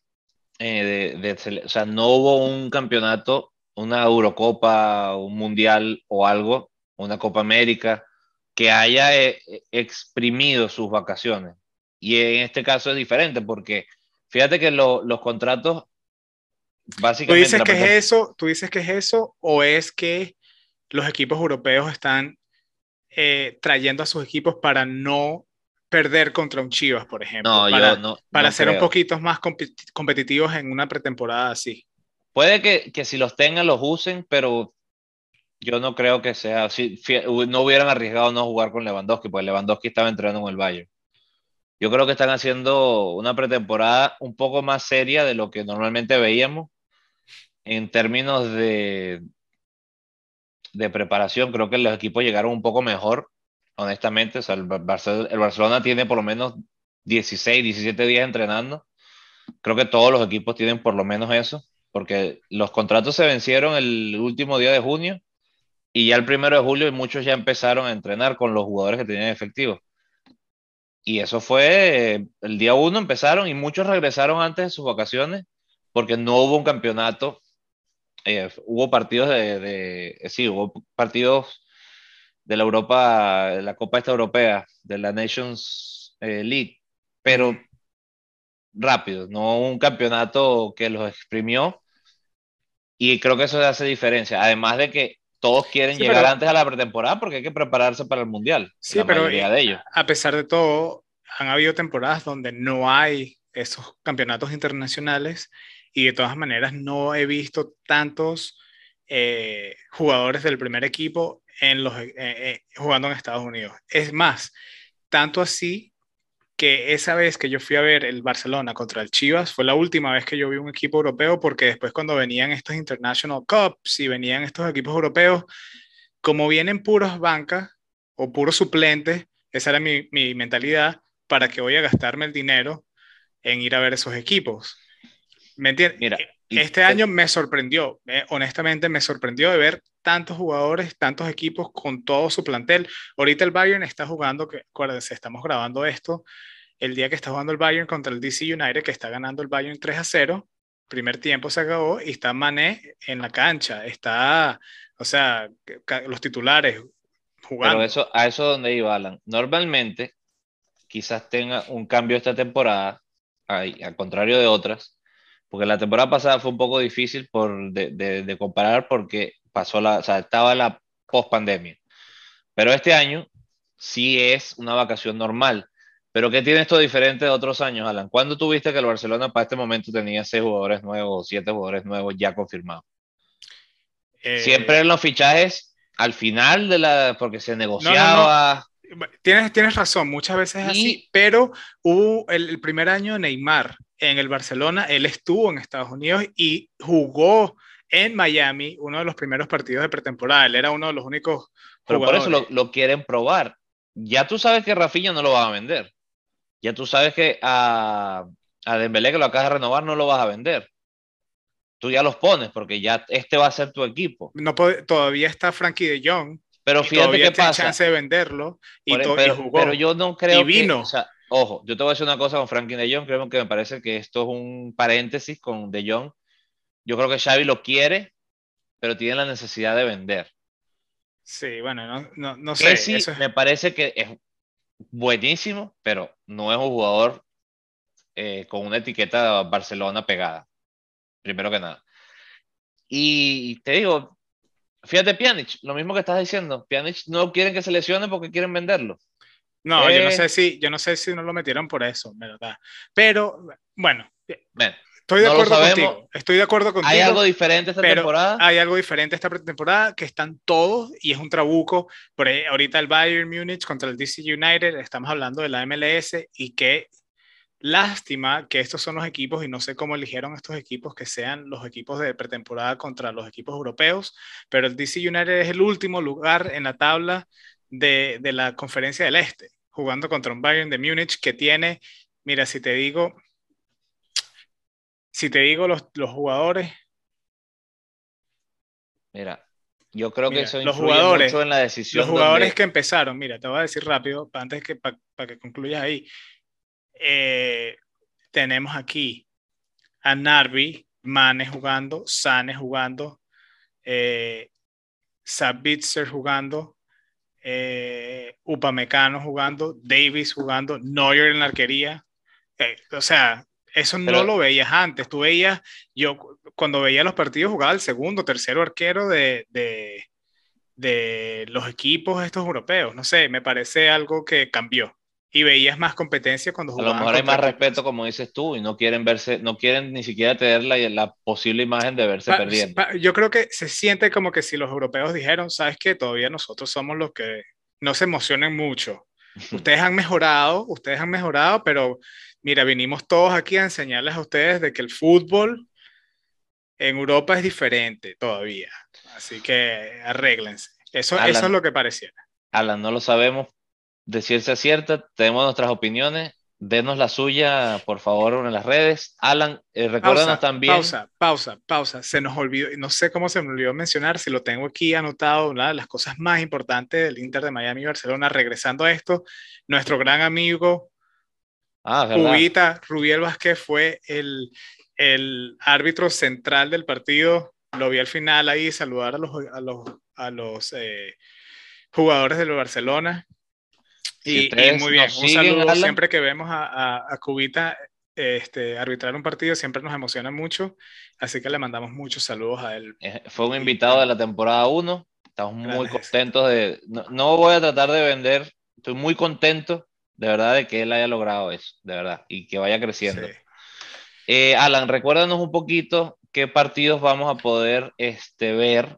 eh, de, o sea, no hubo un campeonato, una Eurocopa, un Mundial o algo, una Copa América, que haya eh, exprimido sus vacaciones. Y en este caso es diferente porque fíjate que los contratos Básicamente, ¿Tú dices que es eso? ¿Tú dices que es eso o es que los equipos europeos están eh, trayendo a sus equipos para no perder contra un Chivas, por ejemplo? No, para, yo no. Para ser un poquito más competitivos en una pretemporada así. Puede que, que, si los tengan los usen, pero yo no creo que sea si No hubieran arriesgado no jugar con Lewandowski, porque Lewandowski estaba entrenando en el Bayern. Yo creo que están haciendo una pretemporada un poco más seria de lo que normalmente veíamos en términos de, de preparación. Creo que los equipos llegaron un poco mejor, honestamente. El, Barcelona, el Barcelona tiene por lo menos 16, 17 días entrenando. Creo que todos los equipos tienen por lo menos eso, porque los contratos se vencieron el último día de junio y ya el primero de julio muchos ya empezaron a entrenar con los jugadores que tenían efectivos. Y eso fue, el día uno empezaron y muchos regresaron antes de sus vacaciones porque no hubo un campeonato. Eh, hubo partidos de, de, eh, sí, hubo partidos de la Europa, de la Copa Esta Europea, de la Nations eh, League, pero rápido, no un campeonato que los exprimió. Y creo que eso hace diferencia. Además de que todos quieren llegar antes a la pretemporada porque hay que prepararse para el mundial. Sí, pero de ellos. a pesar de todo, han habido temporadas donde no hay esos campeonatos internacionales y de todas maneras no he visto tantos eh, jugadores del primer equipo en los, eh, eh, jugando en Estados Unidos. Es más, tanto así que esa vez que yo fui a ver el Barcelona contra el Chivas fue la última vez que yo vi un equipo europeo porque después cuando venían estos International Cups y venían estos equipos europeos, como vienen puros bancas o puros suplentes, esa era mi, mi mentalidad, para que voy a gastarme el dinero en ir a ver esos equipos. ¿Me entiendes? Mira, este año me sorprendió, honestamente me sorprendió de ver tantos jugadores, tantos equipos con todo su plantel. Ahorita el Bayern está jugando, que, acuérdense, estamos grabando esto el día que está jugando el Bayern contra el DC United, que está ganando el Bayern 3 a 0. Primer tiempo se acabó y está Mané en la cancha. Está, o sea, los titulares jugando. Pero eso, a eso donde iba Alan. Normalmente, quizás tenga un cambio esta temporada, al contrario de otras, porque la temporada pasada fue un poco difícil por, de, de comparar porque pasó la, o sea, estaba la post pandemia. Pero este año sí es una vacación normal. Pero ¿qué tiene esto diferente de otros años, Alan? ¿Cuándo tuviste que el Barcelona para este momento tenía seis jugadores nuevos o siete jugadores nuevos ya confirmados? Eh, Siempre en los fichajes al final de la, porque se negociaba. Tienes, tienes razón, muchas veces es así, pero hubo el, el, primer año Neymar en el Barcelona, él estuvo en Estados Unidos y jugó en Miami uno de los primeros partidos de pretemporada. Él era uno de los únicos. Pero por eso lo, quieren probar. Ya tú sabes que Rafinha no lo va a vender. Ya tú sabes que a, a Dembélé que lo acabas de renovar no lo vas a vender. Tú ya los pones porque ya este va a ser tu equipo. No todavía está Frankie de Jong. Pero fíjate qué pasa. chance de venderlo y, pero, jugó. pero yo no creo y vino. que. Ojo, yo te voy a decir una cosa con Frankie de Jong. Creo que me parece que esto es un paréntesis con de Jong yo creo que Xavi lo quiere, pero tiene la necesidad de vender. Sí, bueno, no, no, no sé. Sí, me parece que es buenísimo, pero no es un jugador eh, con una etiqueta Barcelona pegada, primero que nada. Y te digo, fíjate Pjanic, lo mismo que estás diciendo, Pjanic no quieren que se lesione porque quieren venderlo. No, yo no eh, sé si, yo no sé si no lo metieron por eso, ¿verdad? Pero, bueno, bueno Estoy de acuerdo contigo. Estoy de acuerdo contigo. ¿Hay algo diferente esta temporada? Hay algo diferente esta temporada que están todos y es un trabuco. Por ahorita el Bayern Múnich contra el DC United, estamos hablando de la MLS y qué lástima que estos son los equipos y no sé cómo eligieron estos equipos que sean los equipos de pretemporada contra los equipos europeos, pero el DC United es el último lugar en la tabla de, de la conferencia del Este, jugando contra un Bayern de Múnich que tiene, mira, si te digo, si te digo los, los jugadores. Mira, yo creo que eso los jugadores, mucho en la decisión. Los jugadores que empezaron, mira, te voy a decir rápido, antes que para que concluyas ahí. Eh, tenemos aquí a Narvi, Mane jugando, Sane jugando, eh, Sabitzer jugando, eh, Upamecano jugando, Davis jugando, Neuer en la arquería. Eh, o sea, eso no lo veías antes. Tú veías, yo cuando veía los partidos jugaba el segundo, tercero arquero de, de, de los equipos estos europeos. No sé, me parece algo que cambió y veías más competencia cuando jugaban. A lo mejor hay más respeto, como dices tú, y no quieren verse, no quieren ni siquiera tener la, la posible imagen de verse perdiendo. yo creo que se siente como que si los europeos dijeron, sabes que todavía nosotros somos los que no se emocionen mucho. Ustedes han mejorado, ustedes han mejorado, pero mira, vinimos todos aquí a enseñarles a ustedes de que el fútbol en Europa es diferente todavía. Así que arréglense. Eso, eso es lo que pareciera. Alan, no lo sabemos, de ciencia cierta, tenemos nuestras opiniones. Denos la suya, por favor, en las redes. Alan, eh, recuérdanos también. Pausa, pausa, pausa. Se nos olvidó, no sé cómo se me olvidó mencionar, si lo tengo aquí anotado, una de las cosas más importantes del Inter de Miami y Barcelona. Regresando a esto, nuestro gran amigo ah, Cubita, Rubiel Vázquez, fue el, el árbitro central del partido. Lo vi al final ahí saludar a los, a los, a los eh, jugadores del Barcelona y, muy bien, un saludo siempre que vemos a, a, Cubita este, arbitrar un partido, siempre nos emociona mucho, así que le mandamos muchos saludos a él. Eh, fue un invitado de la temporada 1, estamos muy contentos de, no, voy a tratar de vender, estoy muy contento de verdad de que él haya logrado eso, de verdad, y que vaya creciendo. Eh, Alan, recuérdanos un poquito qué partidos vamos a poder este, ver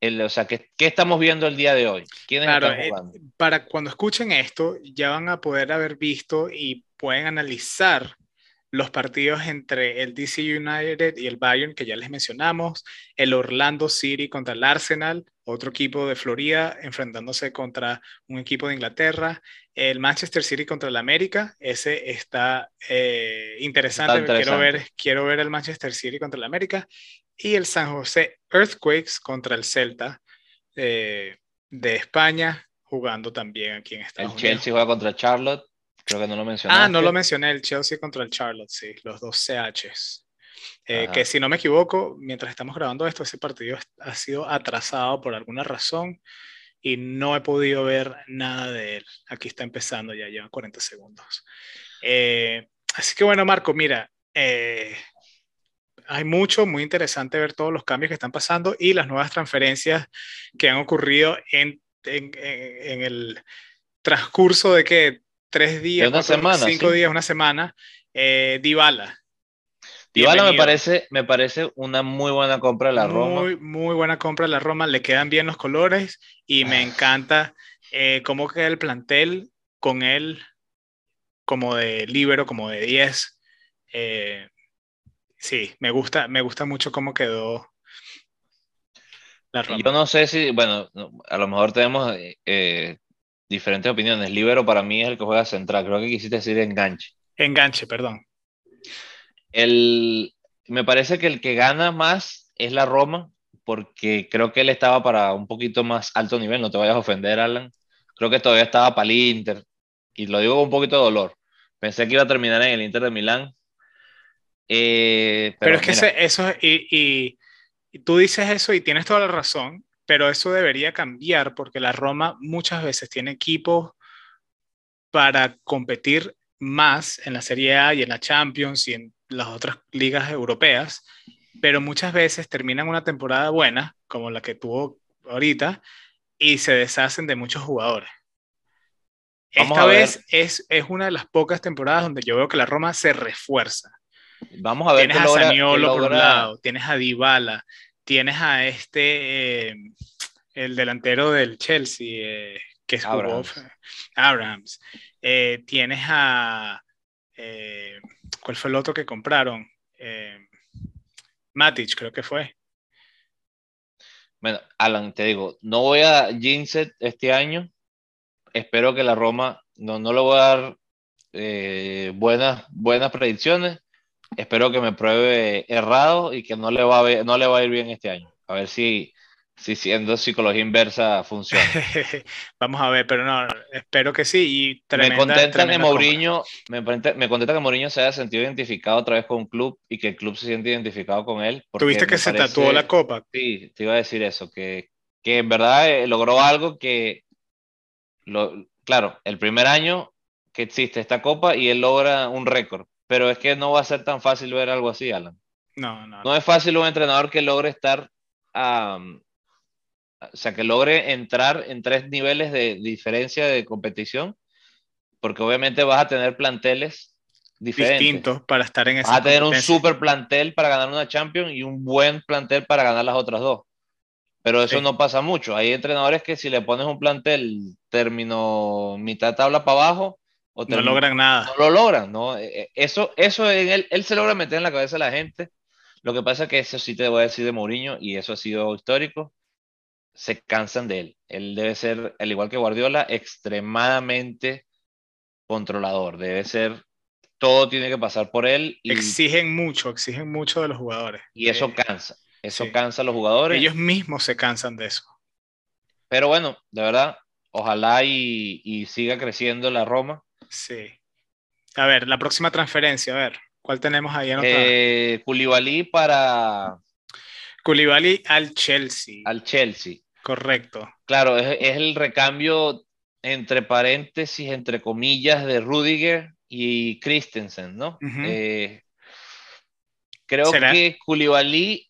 o sea, ¿qué, ¿qué, estamos viendo el día de hoy? ¿Quiénes están eh, para cuando escuchen esto, ya van a poder haber visto y pueden analizar los partidos entre el DC United y el Bayern, que ya les mencionamos, el Orlando City contra el Arsenal, otro equipo de Florida enfrentándose contra un equipo de Inglaterra, el Manchester City contra el América, ese está eh, interesante, Quiero, ver, quiero ver el Manchester City contra el América, y el San José Earthquakes contra el Celta eh, de España, jugando también aquí en Estados Unidos. El Chelsea juega contra Charlotte, creo que no lo mencioné. Ah, no lo mencioné, el Chelsea contra el Charlotte, sí, los dos CHs. Eh, que si no me equivoco, mientras estamos grabando esto, ese partido ha sido atrasado por alguna razón y no he podido ver nada de él. Aquí está empezando, ya llevan 40 segundos. Eh, así que bueno, Marco, mira, hay mucho, muy interesante ver todos los cambios que están pasando y las nuevas transferencias que han ocurrido en, en, en el transcurso de que tres días, una semana, cinco días, una semana. Eh, Dybala. Dybala me parece, me parece una muy buena compra de la Roma. Muy, muy buena compra de la Roma. Le quedan bien los colores y me ah. encanta eh, cómo queda el plantel con él como de libero, como de 10. Eh, sí, me gusta, me gusta mucho cómo quedó la Yo no sé si, bueno, a lo mejor tenemos eh, diferentes opiniones. Libero para mí es el que juega central. Creo que quisiste decir enganche. Enganche, perdón. El, me parece que el que gana más es la Roma, porque creo que él estaba para un poquito más alto nivel. No te vayas a ofender, Alan. Creo que todavía estaba para el Inter. Y lo digo con un poquito de dolor. Pensé que iba a terminar en el Inter de Milán eh, pero, es que eso, y, y, tú dices eso y tienes toda la razón, pero eso debería cambiar porque la Roma muchas veces tiene equipos para competir más en la Serie A y en la Champions y en las otras ligas europeas, pero muchas veces terminan una temporada buena, como la que tuvo ahorita, y se deshacen de muchos jugadores. Esta vez es, es una de las pocas temporadas donde yo veo que la Roma se refuerza. Vamos a ver. Tienes a Saniolo por un lado, tienes a Dybala, tienes a este, eh, el delantero del Chelsea, eh, que es Abrams. Abrams. Eh, tienes a. ¿Cuál fue el otro que compraron? Matic, creo que fue. Bueno, Alan, te digo, no voy a Ginset este año. Espero que la Roma, no, no le voy a dar buenas, buenas predicciones espero que me pruebe errado y que no le va a, no le va a ir bien este año. A ver si, si siendo psicología inversa funciona. Vamos a ver, pero no, espero que sí. Y me contenta que Mourinho, me, me, contenta que Mourinho se haya sentido identificado otra vez con un club y que el club se siente identificado con él. ¿Tuviste que se tatuó la copa? Sí, te iba a decir eso, que, que en verdad eh, logró algo que, lo, claro, el primer año que existe esta copa y él logra un récord pero es que no va a ser tan fácil ver algo así, Alan. No, no. No es fácil un entrenador que logre estar, o sea, que logre entrar en tres niveles de diferencia de competición, porque obviamente vas a tener planteles diferentes. Distintos para estar en esa Vas a tener un super plantel para ganar una Champions y un buen plantel para ganar las otras dos. Pero eso no pasa mucho. Hay entrenadores que si le pones un plantel término mitad tabla para abajo, o no logran nada. No lo logran, ¿no? E, e, eso, eso en él, él se logra meter en la cabeza de la gente. Lo que pasa es que eso sí te voy a decir de Mourinho, y eso ha sido histórico, se cansan de él. Él debe ser, al igual que Guardiola, extremadamente controlador. Debe ser, todo tiene que pasar por él. Y, exigen mucho, exigen mucho de los jugadores. Y eso eh, cansa. Eso cansa a los jugadores. Ellos mismos se cansan de eso. Pero bueno, de verdad, ojalá y, siga creciendo la Roma. Sí. A ver, la próxima transferencia, a ver, ¿cuál tenemos ahí anotado? Eh, para... Koulibaly al Chelsea. Al Chelsea. Correcto. Claro, es, el recambio entre paréntesis, entre comillas, de Rudiger y Christensen, ¿no? Eh, creo que Koulibaly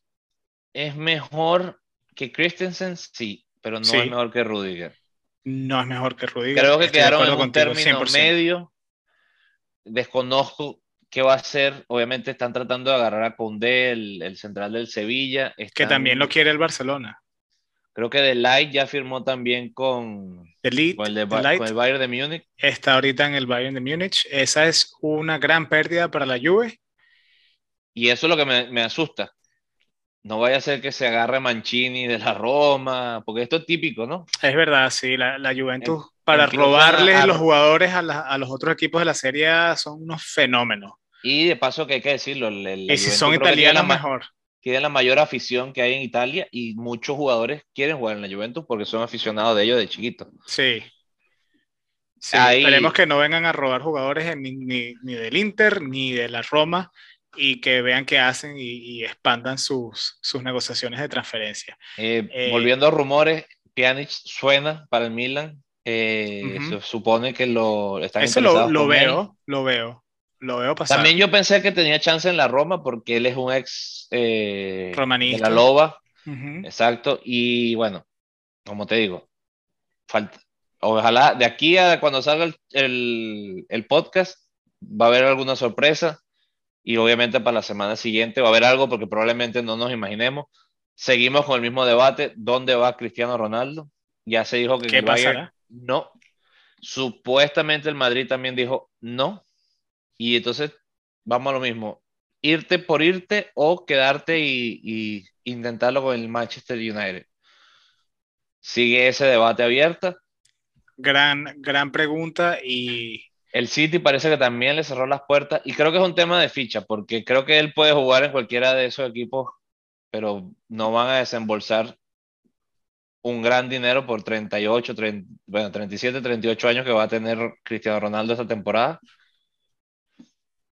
¿Es mejor que Christensen? Sí, pero no es mejor que Rudiger. No es mejor que Rudiger. Creo que quedaron en un término medio. Desconozco qué va a hacer. Obviamente están tratando de agarrar a Condé, el, central del Sevilla. Que también lo quiere el Barcelona. Creo que The Light ya firmó también con, el, Bayern de Múnich. Está ahorita en el Bayern de Múnich. Esa es una gran pérdida para la Juve. Y eso es lo que me, me asusta no vaya a ser que se agarre Mancini de la Roma, porque esto es típico, ¿no? Es verdad, sí, la, la Juventus para robarle los jugadores a, los otros equipos de la serie son unos fenómenos. Y de paso que hay que decirlo, el, y si son italianos mejor. La mayor afición que hay en Italia y muchos jugadores quieren jugar en la Juventus porque son aficionados de ellos de chiquito. Sí. Esperemos que no vengan a robar jugadores ni, ni del Inter ni de la Roma y que vean qué hacen y, expandan sus, sus, negociaciones de transferencia. Eh, eh, volviendo a rumores, Pjanic suena para el Milan. Eh, se supone que lo están Eso lo, lo veo, lo veo. Lo veo pasar. También yo pensé que tenía chance en la Roma porque él es un ex Romanista. de la Loba. Exacto. Y bueno, como te digo, falta, ojalá de aquí a cuando salga el, el, el podcast va a haber alguna sorpresa y obviamente para la semana siguiente va a haber algo porque probablemente no nos imaginemos. Seguimos con el mismo debate, ¿dónde va Cristiano Ronaldo? Ya se dijo que ¿Qué pasará? no. Supuestamente el Madrid también dijo no. Y entonces vamos a lo mismo, irte por irte o quedarte y, y intentarlo con el Manchester United. Sigue ese debate abierto. Gran, gran pregunta y el City parece que también le cerró las puertas y creo que es un tema de ficha, porque creo que él puede jugar en cualquiera de esos equipos, pero no van a desembolsar un gran dinero por 38, 37, 38 años que va a tener Cristiano Ronaldo esta temporada.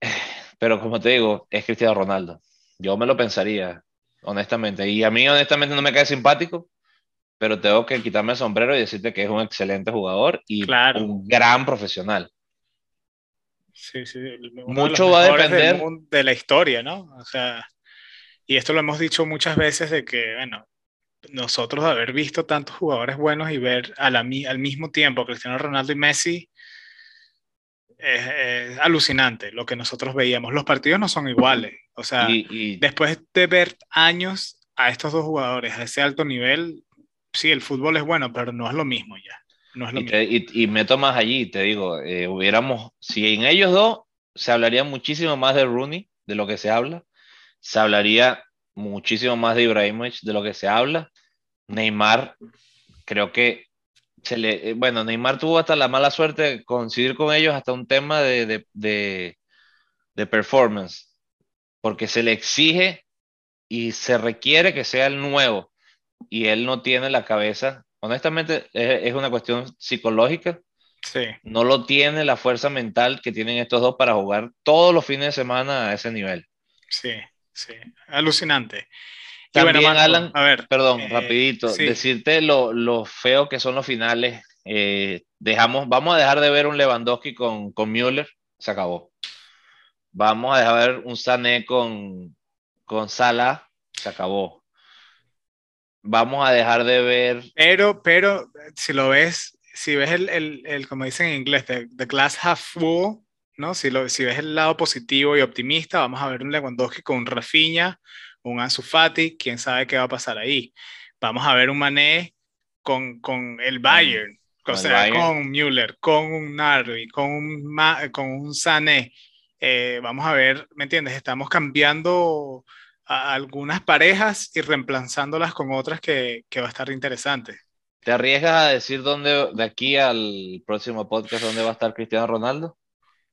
Pero como te digo, es Cristiano Ronaldo. Yo me lo pensaría, honestamente. Y a mí, honestamente, no me cae simpático, pero tengo que quitarme el sombrero y decirte que es un excelente jugador y un gran profesional. Sí, sí. Mucho va a depender de la historia, ¿no? O sea, y esto lo hemos dicho muchas veces de que, bueno, nosotros haber visto tantos jugadores buenos y ver al mismo tiempo Cristiano Ronaldo y Messi es, alucinante lo que nosotros veíamos. Los partidos no son iguales. O sea, después de ver años a estos dos jugadores a ese alto nivel, sí, el fútbol es bueno, pero no es lo mismo ya y, meto más allí, te digo, eh, hubiéramos, si en ellos dos se hablaría muchísimo más de Rooney, de lo que se habla, se hablaría muchísimo más de Ibrahimovic, de lo que se habla. Neymar, creo que se le, eh, bueno, Neymar tuvo hasta la mala suerte de coincidir con ellos hasta un tema de, de, de, de performance, porque se le exige y se requiere que sea el nuevo, y él no tiene la cabeza honestamente es, una cuestión psicológica. Sí. No lo tiene la fuerza mental que tienen estos dos para jugar todos los fines de semana a ese nivel. Sí, sí, alucinante. También, Alan, a ver, perdón, eh, rapidito, decirte lo, lo, feo que son los finales. Eh, dejamos, vamos a dejar de ver un Lewandowski con, con Müller, se acabó. Vamos a dejar ver un Sané con, con Sala, se acabó. Vamos a dejar de ver. Pero, pero, si lo ves, si ves el, el, el como dicen en inglés, the, glass half full, ¿no? Si, lo, si ves el lado positivo y optimista, vamos a ver un Lewandowski con un Rafinha, un Ansu Fati, quién sabe qué va a pasar ahí. Vamos a ver un Mané con, con el Bayern, o sea, con Müller, con un Narvi, con un, con un Sané. Eh, vamos a ver, ¿me entiendes? Estamos cambiando a algunas parejas y reemplazándolas con otras que, que, va a estar interesante. ¿Te arriesgas a decir dónde, de aquí al próximo podcast, dónde va a estar Cristiano Ronaldo?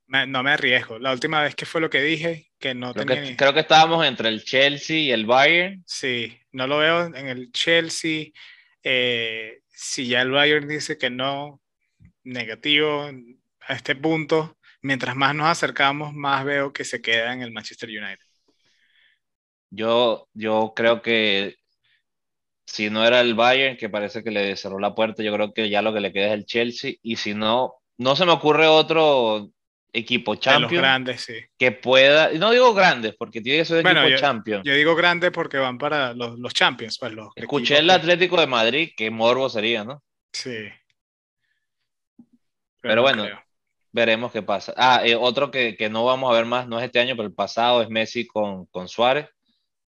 no me arriesgo. La última vez que fue lo que dije, que no creo tenía que, Creo que estábamos entre el Chelsea y el Bayern. Sí, no lo veo en el Chelsea. Eh, si ya el Bayern dice que no, negativo a este punto, mientras más nos acercamos, más veo que se queda en el Manchester United. Yo, yo creo que si no era el Bayern, que parece que le cerró la puerta, yo creo que ya lo que le queda es el Chelsea. Y si no, no se me ocurre otro equipo champion grandes, sí. que pueda, no digo grandes porque tiene que ser un equipo yo, champion. Yo digo grandes porque van para los, los champions. Pues los Escuché el Atlético de Madrid, que morbo sería, ¿no? Sí. Pero, bueno, veremos qué pasa. Ah, eh, otro que, que, no vamos a ver más, no es este año, pero el pasado es Messi con, con Suárez.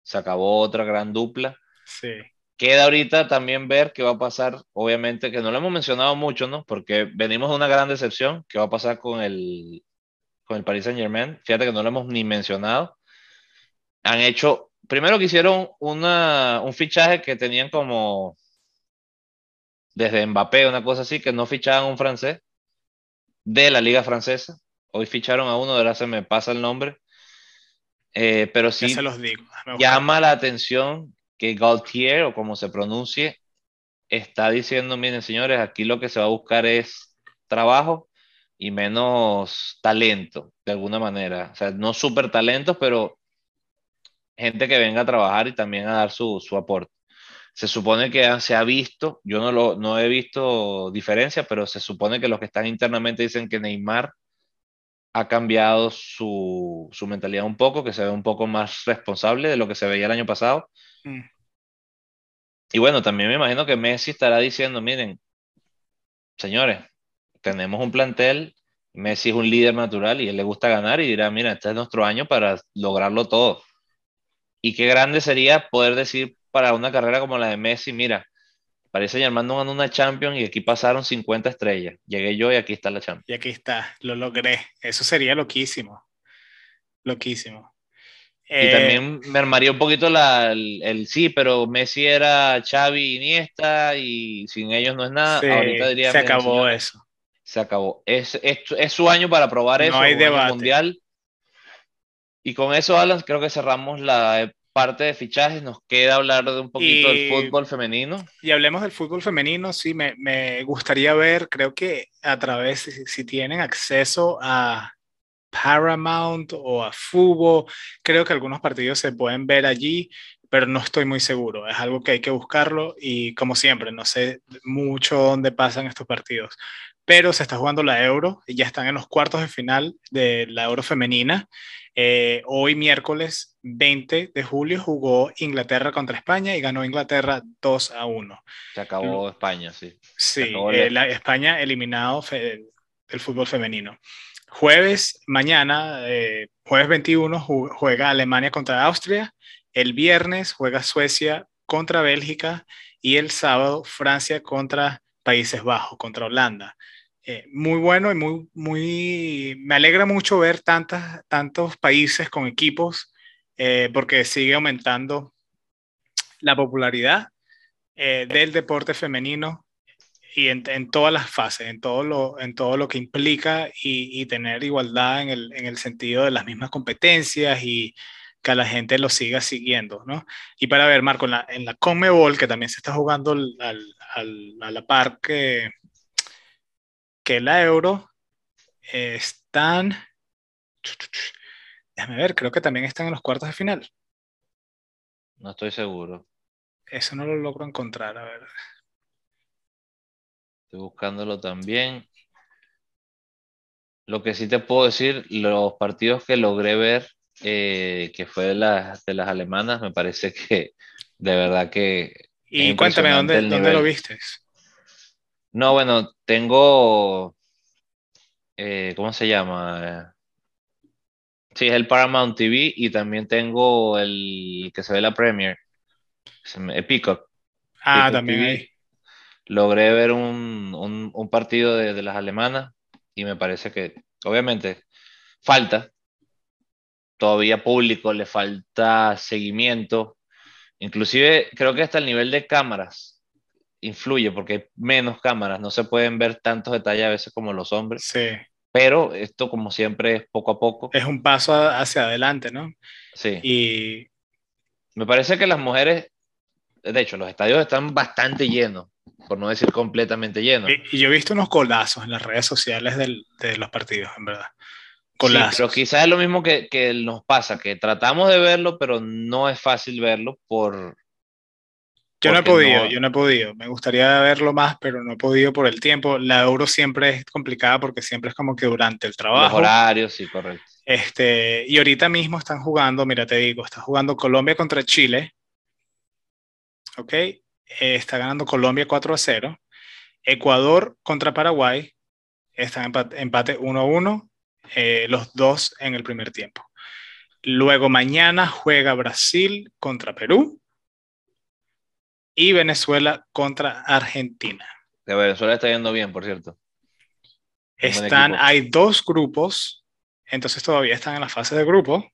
Se acabó otra gran dupla. Sí. Queda ahorita también ver qué va a pasar, obviamente, que no lo hemos mencionado mucho, ¿no? Porque venimos de una gran decepción, qué va a pasar con el, con el Paris Saint Germain. Fíjate que no lo hemos ni mencionado. Han hecho, primero que hicieron una, un fichaje que tenían como desde Mbappé, una cosa así, que no fichaban un francés de la liga francesa. Hoy ficharon a uno, de la se me pasa el nombre. Eh, pero sí se los digo. llama la atención que Gaultier, o como se pronuncie, está diciendo, miren señores, aquí lo que se va a buscar es trabajo y menos talento, de alguna manera. O sea, no súper talentos, pero gente que venga a trabajar y también a dar su, su aporte. Se supone que se ha visto, yo no, lo, no he visto diferencia, pero se supone que los que están internamente dicen que Neymar ha cambiado su, su mentalidad un poco, que se ve un poco más responsable de lo que se veía el año pasado. Mm. Y bueno, también me imagino que Messi estará diciendo, miren, señores, tenemos un plantel, Messi es un líder natural y él le gusta ganar y dirá, mira, este es nuestro año para lograrlo todo. Y qué grande sería poder decir para una carrera como la de Messi, mira, parece Saint no ganó una Champions y aquí pasaron 50 estrellas. Llegué yo y aquí está la Champions. Y aquí está, lo logré. Eso sería loquísimo. Loquísimo. Y eh, también me armaría un poquito la, el, sí, pero Messi era Xavi Iniesta y sin ellos no es nada. Ahorita diría, se acabó eso se acabó. Es, es, su año para probar eso. No hay debate. Mundial. Y con eso, Alan, creo que cerramos la parte de fichajes. Nos queda hablar de un poquito del fútbol femenino. Y hablemos del fútbol femenino. Sí, me, me gustaría ver, creo que a través, si, si, tienen acceso a Paramount o a Fútbol, creo que algunos partidos se pueden ver allí pero no estoy muy seguro. Es algo que hay que buscarlo y como siempre, no sé mucho dónde pasan estos partidos pero se está jugando la Euro y ya están en los cuartos de final de la Euro femenina. Eh, hoy miércoles 20 de julio jugó Inglaterra contra España y ganó Inglaterra 2 a 1. Se acabó España, sí. Sí, eh, la España eliminado del fútbol femenino. Jueves, mañana, eh, jueves 21, juega Alemania contra Austria. El viernes juega Suecia contra Bélgica y el sábado Francia contra Países Bajos, contra Holanda. Eh, muy bueno y muy, muy, me alegra mucho ver tantas, tantos países con equipos eh, porque sigue aumentando la popularidad eh, del deporte femenino y en, en, todas las fases, en todo lo, en todo lo que implica y, y tener igualdad en el, en el, sentido de las mismas competencias y que la gente lo siga siguiendo, ¿no? Y para ver, Marco, en la, en la Conmebol, que también se está jugando al, al, a la par que, que la euro están, déjame ver, creo que también están en los cuartos de final. No estoy seguro. Eso no lo logro encontrar, a ver. Estoy buscándolo también. Lo que sí te puedo decir, los partidos que logré ver eh, que fue de, de las alemanas, me parece que de verdad que... Y cuéntame, ¿dónde, ¿dónde lo viste? No, bueno, tengo... Eh, ¿Cómo se llama? Sí, es el Paramount TV y también tengo el que se ve la Premier, Peacock. Ah, también Logré ver un, un, partido de, de, las alemanas y me parece que, obviamente, falta. Todavía público, le falta seguimiento. Inclusive creo que hasta el nivel de cámaras influye porque hay menos cámaras, no se pueden ver tantos detalles a veces como los hombres. Sí. Pero esto, como siempre, es poco a poco. Es un paso hacia adelante, ¿no? Sí. Y. Me parece que las mujeres, de hecho, los estadios están bastante llenos, por no decir completamente llenos. Y, yo he visto unos colazos en las redes sociales del, de los partidos, en verdad. Colazos. Sí, pero quizás es lo mismo que, que nos pasa, que tratamos de verlo, pero no es fácil verlo por, yo no he podido, yo no he podido. Me gustaría verlo más, pero no he podido por el tiempo. La Euro siempre es complicada porque siempre es como que durante el trabajo. Los horarios, sí, correcto. Este, y ahorita mismo están jugando, mira, te digo, está jugando Colombia contra Chile. ¿Ok? Eh, está ganando Colombia 4 a 0. Ecuador contra Paraguay. Están empate, empate 1 a 1. Eh, los dos en el primer tiempo. Luego mañana juega Brasil contra Perú y Venezuela contra Argentina. De Venezuela está yendo bien, por cierto. Están, hay dos grupos, entonces todavía están en la fase de grupo,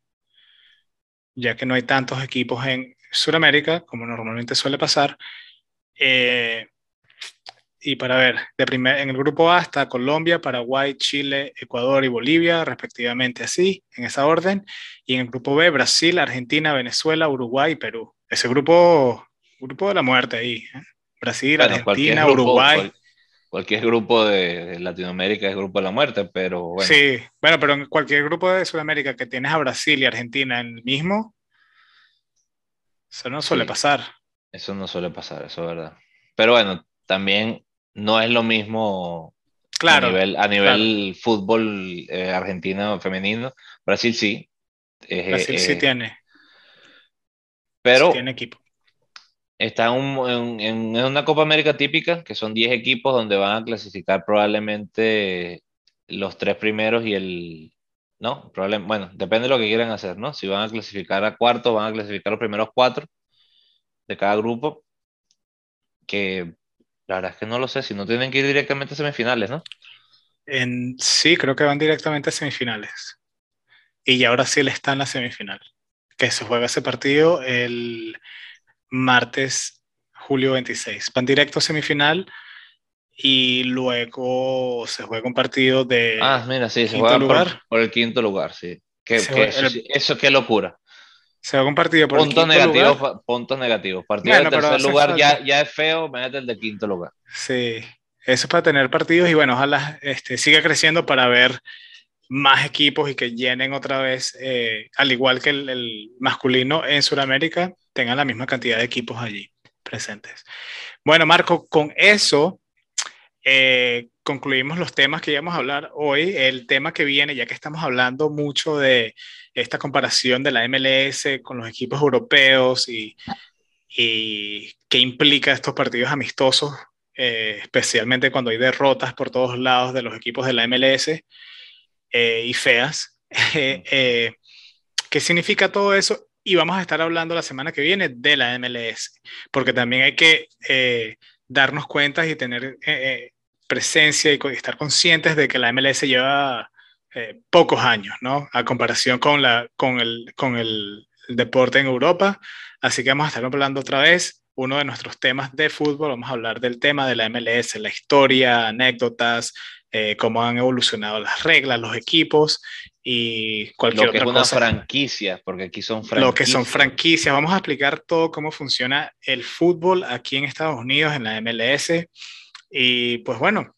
ya que no hay tantos equipos en Sudamérica, como normalmente suele pasar. Eh, y para ver, de primer, en el grupo A está Colombia, Paraguay, Chile, Ecuador y Bolivia, respectivamente así, en esa orden. Y en el grupo B, Brasil, Argentina, Venezuela, Uruguay y Perú. Ese grupo grupo de la muerte ahí. ¿eh? Brasil, Argentina, Uruguay. cualquier grupo de Latinoamérica es grupo de la muerte, pero bueno. Sí, bueno, pero en cualquier grupo de Sudamérica que tienes a Brasil y Argentina en el mismo, eso no suele pasar. Eso no suele pasar, eso es verdad. Pero bueno, también no es lo mismo claro, a nivel, a nivel fútbol eh, argentino femenino. Brasil sí. Brasil sí tiene. Pero tiene equipo está en, una Copa América típica, que son 10 equipos donde van a clasificar probablemente los tres primeros y el... No, probablemente, bueno, depende de lo que quieran hacer, ¿no? Si van a clasificar a cuarto, van a clasificar los primeros cuatro de cada grupo, que la verdad es que no lo sé, si no tienen que ir directamente a semifinales, ¿no? En, sí, creo que van directamente a semifinales. Y ahora sí le está en la semifinal, que se juega ese partido el martes, julio 26. Van directo a semifinal y luego se juega un partido de. Ah, mira, sí, se juega lugar. Por, el quinto lugar, sí. eso, qué locura. Se juega un partido por puntos negativos, Puntos negativos. Partido de tercer lugar ya, ya, es feo, mete el de quinto lugar. Sí, eso es para tener partidos y bueno, ojalá este, siga creciendo para ver más equipos y que llenen otra vez, eh, al igual que el, masculino en Sudamérica, tengan la misma cantidad de equipos allí presentes. Bueno, Marco, con eso eh, concluimos los temas que íbamos a hablar hoy. El tema que viene, ya que estamos hablando mucho de esta comparación de la MLS con los equipos europeos y, y qué implica estos partidos amistosos, eh, especialmente cuando hay derrotas por todos lados de los equipos de la MLS eh, y feas. ¿Qué significa todo eso? Y vamos a estar hablando la semana que viene de la MLS, porque también hay que eh, darnos cuenta y tener presencia y estar conscientes de que la MLS lleva pocos años, ¿no? A comparación con, la, con, el, con el, deporte en Europa. Así que vamos a estar hablando otra vez uno de nuestros temas de fútbol. Vamos a hablar del tema de la MLS, la historia, anécdotas, eh, cómo han evolucionado las reglas, los equipos y cualquier lo que otra es una franquicia, porque aquí son franquicias. Lo que son franquicias. Vamos a explicar todo cómo funciona el fútbol aquí en Estados Unidos, en la MLS. Y pues bueno,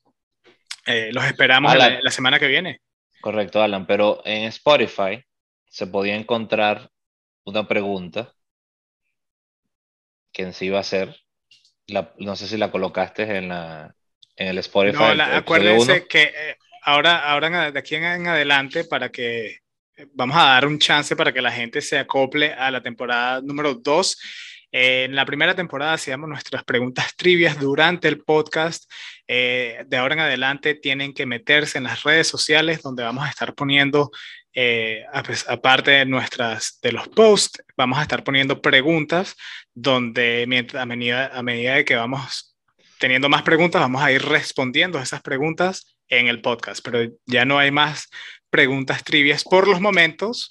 eh, los esperamos la, la, semana que viene. Correcto, Alan, pero en Spotify se podía encontrar una pregunta que en sí iba a ser, la, no sé si la colocaste en la, en el Spotify. No, acuérdense que eh, ahora, ahora de aquí en adelante, para que vamos a dar un chance para que la gente se acople a la temporada número 2. en la primera temporada hacíamos nuestras preguntas trivias durante el podcast. de ahora en adelante tienen que meterse en las redes sociales donde vamos a estar poniendo eh, aparte de nuestras de los posts, vamos a estar poniendo preguntas donde mientras, a, medida, a medida de que vamos teniendo más preguntas, vamos a ir respondiendo esas preguntas en el podcast, pero ya no hay más preguntas trivias por los momentos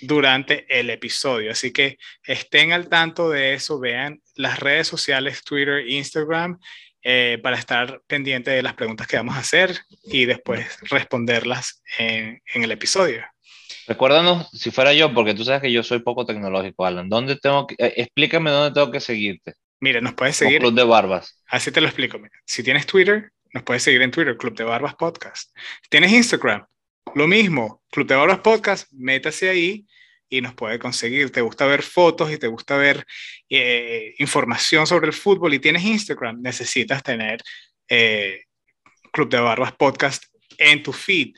durante el episodio. Así que estén al tanto de eso, vean las redes sociales, Twitter, Instagram, eh, para estar pendiente de las preguntas que vamos a hacer y después responderlas en, en el episodio. Recuérdanos, si fuera yo, porque tú sabes que yo soy poco tecnológico, Alan, ¿dónde tengo que, eh, explícame dónde tengo que seguirte? Mira, nos puedes seguir. Club de Barbas. Así te lo explico. Si tienes Twitter, nos puedes seguir en Twitter, Club de Barbas Podcast. Tienes Instagram, lo mismo, Club de Barbas Podcast, métase ahí y nos puede conseguir. Te gusta ver fotos y te gusta ver eh, información sobre el fútbol y tienes Instagram, necesitas tener eh, Club de Barbas Podcast en tu feed.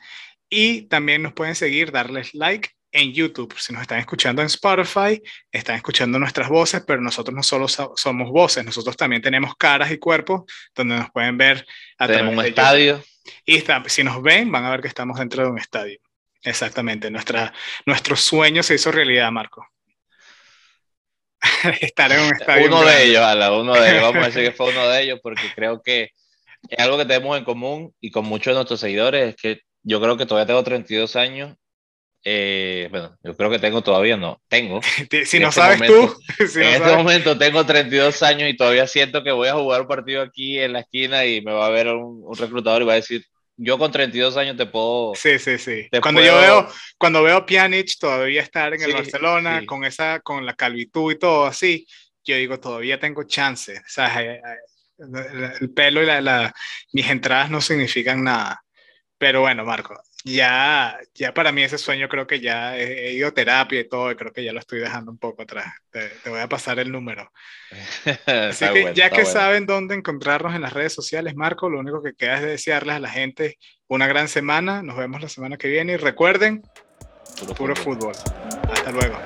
Y también nos pueden seguir, darles like en YouTube. Si nos están escuchando en Spotify, están escuchando nuestras voces, pero nosotros no solo somos voces, nosotros también tenemos caras y cuerpos donde nos pueden ver a través un estadio. Y si nos ven, van a ver que estamos dentro de un estadio. Exactamente. Nuestra, nuestro sueño se hizo realidad, Marco. Estar en un estadio. Uno de ellos, Ala, uno de ellos. Vamos a decir que fue uno de ellos porque creo que es algo que tenemos en común y con muchos de nuestros seguidores es que yo creo que todavía tengo 32 años. Eh, bueno, yo creo que tengo todavía, no, tengo. si no este sabes tú. en este momento tengo 32 años y todavía siento que voy a jugar un partido aquí en la esquina y me va a ver un, reclutador y va a decir, yo con 32 años te puedo. Sí, sí, sí. Cuando yo veo, cuando veo a Pjanic todavía estar en el Barcelona con esa, con la calvitud y todo así, yo digo, todavía tengo chance. O sea, eh, eh, el pelo y la, mis entradas no significan nada. Pero bueno, Marco, ya, ya para mí ese sueño creo que ya he, ido a terapia y todo, y creo que ya lo estoy dejando un poco atrás. Te, voy a pasar el número. Así que ya que saben dónde encontrarnos en las redes sociales, Marco, lo único que queda es desearles a la gente una gran semana. Nos vemos la semana que viene y recuerden, puro, fútbol. Hasta luego.